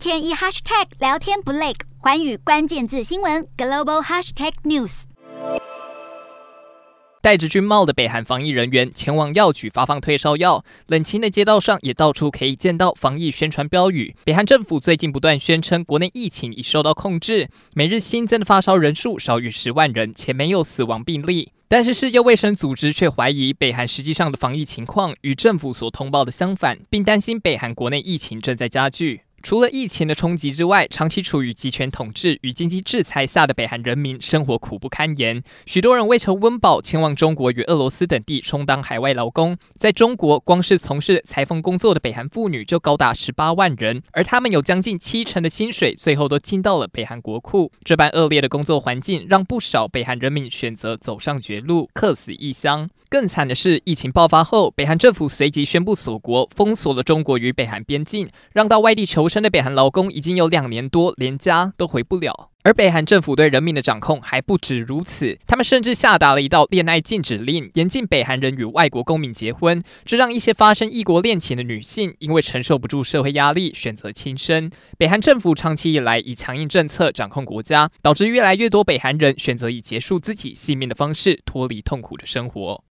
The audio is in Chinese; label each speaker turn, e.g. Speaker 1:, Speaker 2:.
Speaker 1: 天一 hashtag 聊天不累，寰宇关键字新闻 global hashtag news。
Speaker 2: 戴着军帽的北韩防疫人员前往药局发放退烧药，冷清的街道上也到处可以见到防疫宣传标语。北韩政府最近不断宣称国内疫情已受到控制，每日新增的发烧人数少于十万人，且没有死亡病例。但是世界卫生组织却怀疑北韩实际上的防疫情况与政府所通报的相反，并担心北韩国内疫情正在加剧。除了疫情的冲击之外，长期处于集权统治与经济制裁下的北韩人民生活苦不堪言。许多人为求温饱，前往中国与俄罗斯等地充当海外劳工。在中国，光是从事裁缝工作的北韩妇女就高达十八万人，而他们有将近七成的薪水，最后都进到了北韩国库。这般恶劣的工作环境，让不少北韩人民选择走上绝路，客死异乡。更惨的是，疫情爆发后，北韩政府随即宣布锁国，封锁了中国与北韩边境，让到外地求生的北韩劳工已经有两年多连家都回不了。而北韩政府对人民的掌控还不止如此，他们甚至下达了一道恋爱禁止令，严禁北韩人与外国公民结婚，这让一些发生异国恋情的女性因为承受不住社会压力，选择轻生。北韩政府长期以来以强硬政策掌控国家，导致越来越多北韩人选择以结束自己性命的方式脱离痛苦的生活。